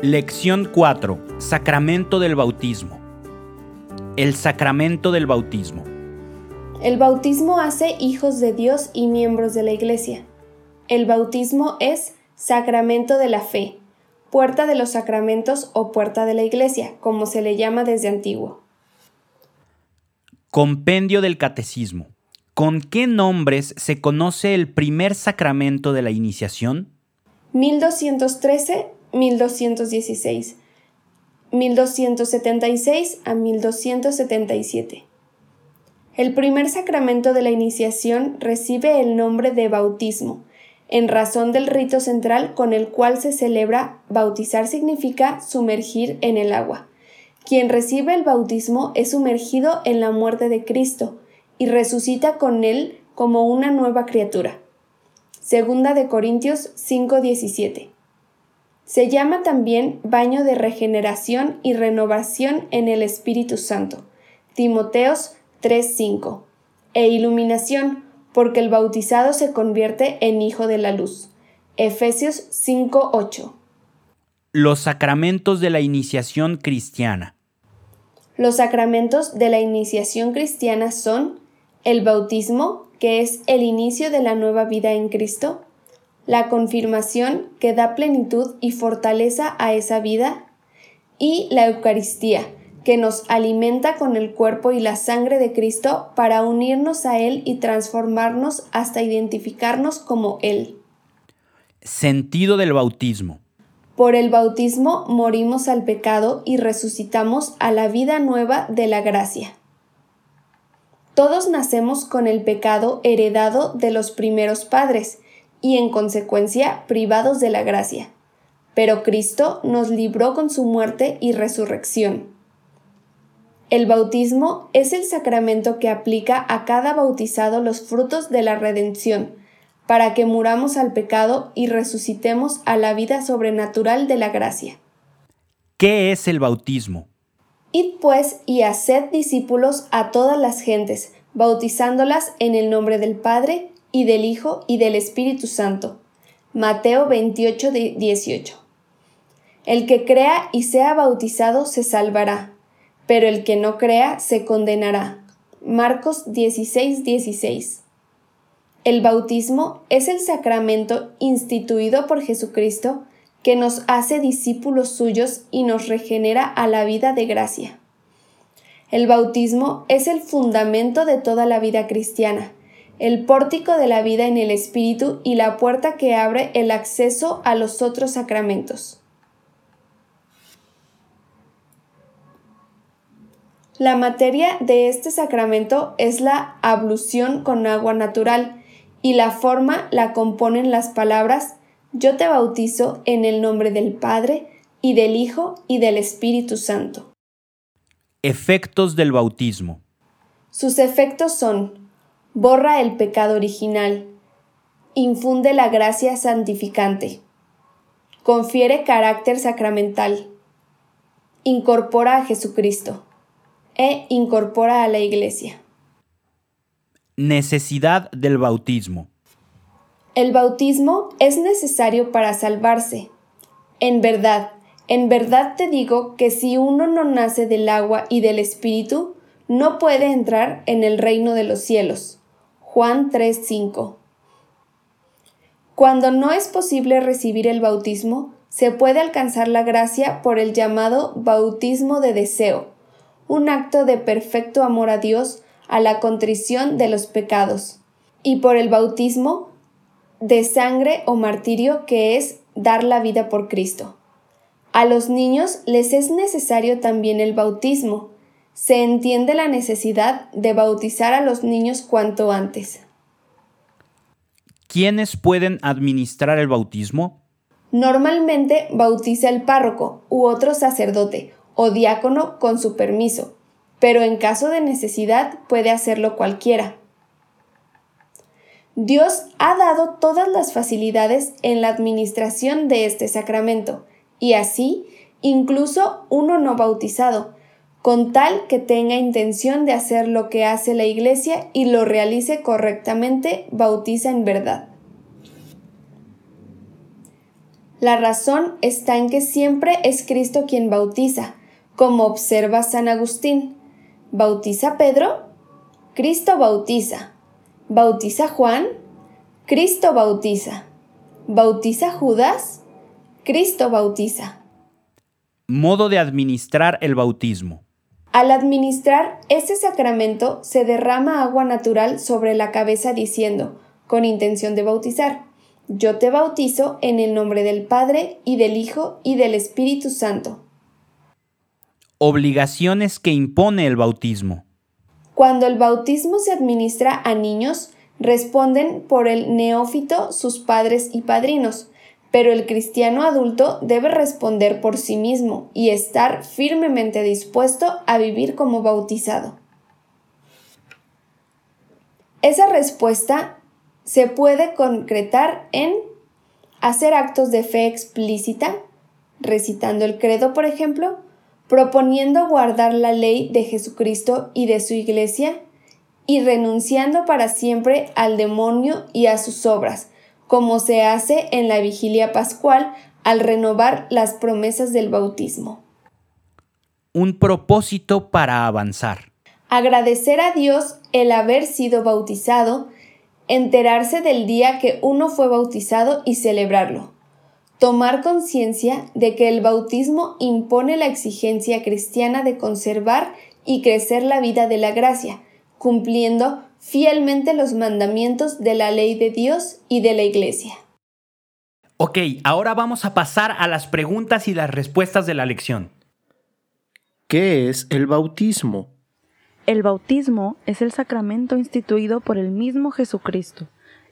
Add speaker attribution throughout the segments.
Speaker 1: Lección 4. Sacramento del bautismo. El sacramento del bautismo.
Speaker 2: El bautismo hace hijos de Dios y miembros de la Iglesia. El bautismo es sacramento de la fe, puerta de los sacramentos o puerta de la Iglesia, como se le llama desde antiguo.
Speaker 1: Compendio del Catecismo. ¿Con qué nombres se conoce el primer sacramento de la iniciación?
Speaker 2: 1213 1216, 1276 a 1277. El primer sacramento de la iniciación recibe el nombre de bautismo, en razón del rito central con el cual se celebra bautizar significa sumergir en el agua. Quien recibe el bautismo es sumergido en la muerte de Cristo y resucita con él como una nueva criatura. Segunda de Corintios 5:17. Se llama también baño de regeneración y renovación en el Espíritu Santo. Timoteos 3:5. E iluminación, porque el bautizado se convierte en hijo de la luz. Efesios 5:8.
Speaker 1: Los sacramentos de la iniciación cristiana.
Speaker 2: Los sacramentos de la iniciación cristiana son el bautismo, que es el inicio de la nueva vida en Cristo, la confirmación que da plenitud y fortaleza a esa vida, y la Eucaristía, que nos alimenta con el cuerpo y la sangre de Cristo para unirnos a Él y transformarnos hasta identificarnos como Él.
Speaker 1: Sentido del bautismo.
Speaker 2: Por el bautismo morimos al pecado y resucitamos a la vida nueva de la gracia. Todos nacemos con el pecado heredado de los primeros padres, y en consecuencia privados de la gracia. Pero Cristo nos libró con su muerte y resurrección. El bautismo es el sacramento que aplica a cada bautizado los frutos de la redención, para que muramos al pecado y resucitemos a la vida sobrenatural de la gracia.
Speaker 1: ¿Qué es el bautismo?
Speaker 2: Id pues y haced discípulos a todas las gentes, bautizándolas en el nombre del Padre, y del Hijo y del Espíritu Santo. Mateo 28, 18. El que crea y sea bautizado se salvará, pero el que no crea se condenará. Marcos 16, 16. El bautismo es el sacramento instituido por Jesucristo que nos hace discípulos suyos y nos regenera a la vida de gracia. El bautismo es el fundamento de toda la vida cristiana el pórtico de la vida en el Espíritu y la puerta que abre el acceso a los otros sacramentos. La materia de este sacramento es la ablución con agua natural y la forma la componen las palabras Yo te bautizo en el nombre del Padre y del Hijo y del Espíritu Santo.
Speaker 1: Efectos del bautismo.
Speaker 2: Sus efectos son borra el pecado original, infunde la gracia santificante, confiere carácter sacramental, incorpora a Jesucristo e incorpora a la Iglesia.
Speaker 1: Necesidad del bautismo.
Speaker 2: El bautismo es necesario para salvarse. En verdad, en verdad te digo que si uno no nace del agua y del Espíritu, no puede entrar en el reino de los cielos. Juan 3:5. Cuando no es posible recibir el bautismo, se puede alcanzar la gracia por el llamado bautismo de deseo, un acto de perfecto amor a Dios a la contrición de los pecados, y por el bautismo de sangre o martirio que es dar la vida por Cristo. A los niños les es necesario también el bautismo, se entiende la necesidad de bautizar a los niños cuanto antes.
Speaker 1: ¿Quiénes pueden administrar el bautismo?
Speaker 2: Normalmente bautiza el párroco u otro sacerdote o diácono con su permiso, pero en caso de necesidad puede hacerlo cualquiera. Dios ha dado todas las facilidades en la administración de este sacramento, y así, incluso uno no bautizado, con tal que tenga intención de hacer lo que hace la Iglesia y lo realice correctamente, bautiza en verdad. La razón está en que siempre es Cristo quien bautiza, como observa San Agustín. ¿Bautiza Pedro? Cristo bautiza. ¿Bautiza Juan? Cristo bautiza. ¿Bautiza Judas? Cristo bautiza.
Speaker 1: Modo de administrar el bautismo.
Speaker 2: Al administrar este sacramento se derrama agua natural sobre la cabeza diciendo, con intención de bautizar, yo te bautizo en el nombre del Padre y del Hijo y del Espíritu Santo.
Speaker 1: Obligaciones que impone el bautismo.
Speaker 2: Cuando el bautismo se administra a niños, responden por el neófito sus padres y padrinos, pero el cristiano adulto debe responder por sí mismo y estar firmemente dispuesto a vivir como bautizado. Esa respuesta se puede concretar en hacer actos de fe explícita, recitando el credo, por ejemplo, proponiendo guardar la ley de Jesucristo y de su iglesia, y renunciando para siempre al demonio y a sus obras, como se hace en la vigilia pascual al renovar las promesas del bautismo.
Speaker 1: Un propósito para avanzar.
Speaker 2: Agradecer a Dios el haber sido bautizado, enterarse del día que uno fue bautizado y celebrarlo. Tomar conciencia de que el bautismo impone la exigencia cristiana de conservar y crecer la vida de la gracia, cumpliendo fielmente los mandamientos de la ley de Dios y de la Iglesia.
Speaker 1: Ok, ahora vamos a pasar a las preguntas y las respuestas de la lección.
Speaker 3: ¿Qué es el bautismo?
Speaker 4: El bautismo es el sacramento instituido por el mismo Jesucristo.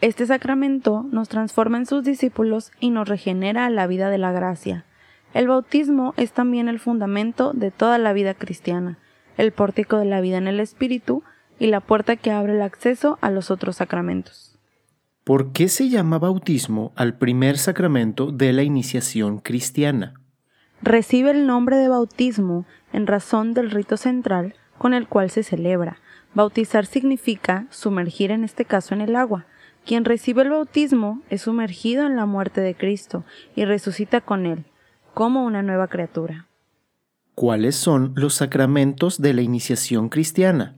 Speaker 4: Este sacramento nos transforma en sus discípulos y nos regenera a la vida de la gracia. El bautismo es también el fundamento de toda la vida cristiana, el pórtico de la vida en el Espíritu y la puerta que abre el acceso a los otros sacramentos.
Speaker 3: ¿Por qué se llama bautismo al primer sacramento de la iniciación cristiana?
Speaker 4: Recibe el nombre de bautismo en razón del rito central con el cual se celebra. Bautizar significa sumergir en este caso en el agua. Quien recibe el bautismo es sumergido en la muerte de Cristo y resucita con él, como una nueva criatura.
Speaker 3: ¿Cuáles son los sacramentos de la iniciación cristiana?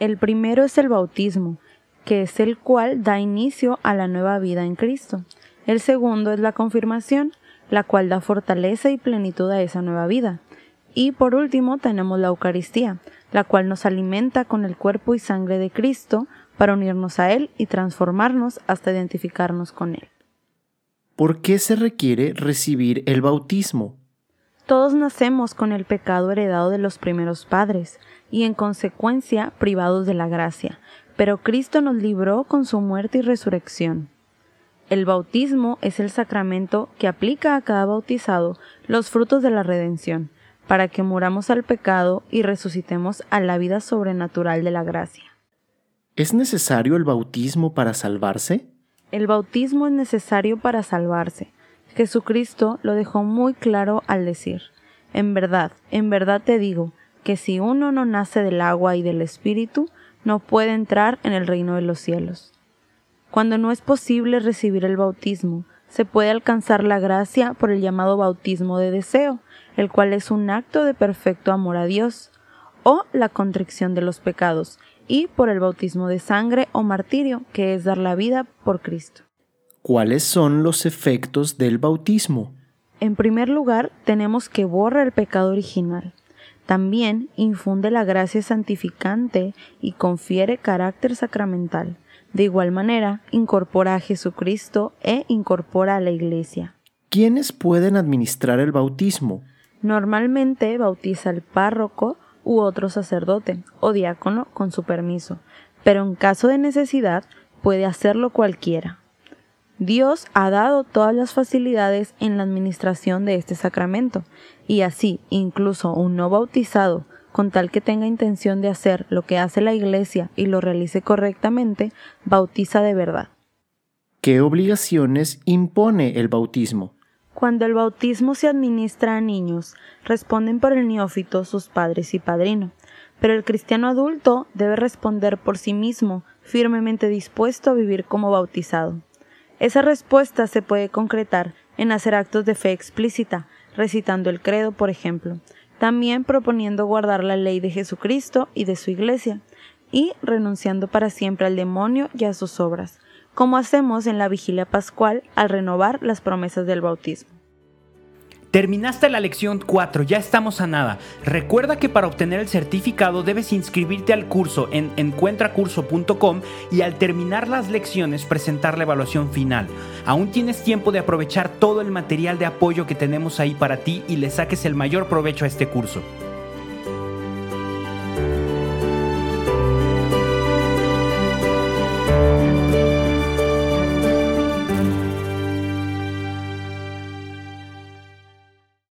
Speaker 4: El primero es el bautismo, que es el cual da inicio a la nueva vida en Cristo. El segundo es la confirmación, la cual da fortaleza y plenitud a esa nueva vida. Y por último tenemos la Eucaristía, la cual nos alimenta con el cuerpo y sangre de Cristo para unirnos a Él y transformarnos hasta identificarnos con Él.
Speaker 3: ¿Por qué se requiere recibir el bautismo?
Speaker 4: Todos nacemos con el pecado heredado de los primeros padres y en consecuencia privados de la gracia, pero Cristo nos libró con su muerte y resurrección. El bautismo es el sacramento que aplica a cada bautizado los frutos de la redención, para que muramos al pecado y resucitemos a la vida sobrenatural de la gracia.
Speaker 3: ¿Es necesario el bautismo para salvarse?
Speaker 4: El bautismo es necesario para salvarse. Jesucristo lo dejó muy claro al decir, En verdad, en verdad te digo, que si uno no nace del agua y del Espíritu, no puede entrar en el reino de los cielos. Cuando no es posible recibir el bautismo, se puede alcanzar la gracia por el llamado bautismo de deseo, el cual es un acto de perfecto amor a Dios, o la contrición de los pecados, y por el bautismo de sangre o martirio, que es dar la vida por Cristo.
Speaker 3: ¿Cuáles son los efectos del bautismo?
Speaker 4: En primer lugar, tenemos que borra el pecado original. También infunde la gracia santificante y confiere carácter sacramental. De igual manera, incorpora a Jesucristo e incorpora a la Iglesia.
Speaker 3: ¿Quiénes pueden administrar el bautismo?
Speaker 4: Normalmente bautiza el párroco u otro sacerdote o diácono con su permiso, pero en caso de necesidad puede hacerlo cualquiera. Dios ha dado todas las facilidades en la administración de este sacramento, y así incluso un no bautizado, con tal que tenga intención de hacer lo que hace la Iglesia y lo realice correctamente, bautiza de verdad.
Speaker 3: ¿Qué obligaciones impone el bautismo?
Speaker 4: Cuando el bautismo se administra a niños, responden por el neófito sus padres y padrino, pero el cristiano adulto debe responder por sí mismo, firmemente dispuesto a vivir como bautizado. Esa respuesta se puede concretar en hacer actos de fe explícita, recitando el credo, por ejemplo, también proponiendo guardar la ley de Jesucristo y de su Iglesia, y renunciando para siempre al demonio y a sus obras, como hacemos en la vigilia pascual al renovar las promesas del bautismo.
Speaker 1: Terminaste la lección 4, ya estamos a nada. Recuerda que para obtener el certificado debes inscribirte al curso en encuentracurso.com y al terminar las lecciones presentar la evaluación final. Aún tienes tiempo de aprovechar todo el material de apoyo que tenemos ahí para ti y le saques el mayor provecho a este curso.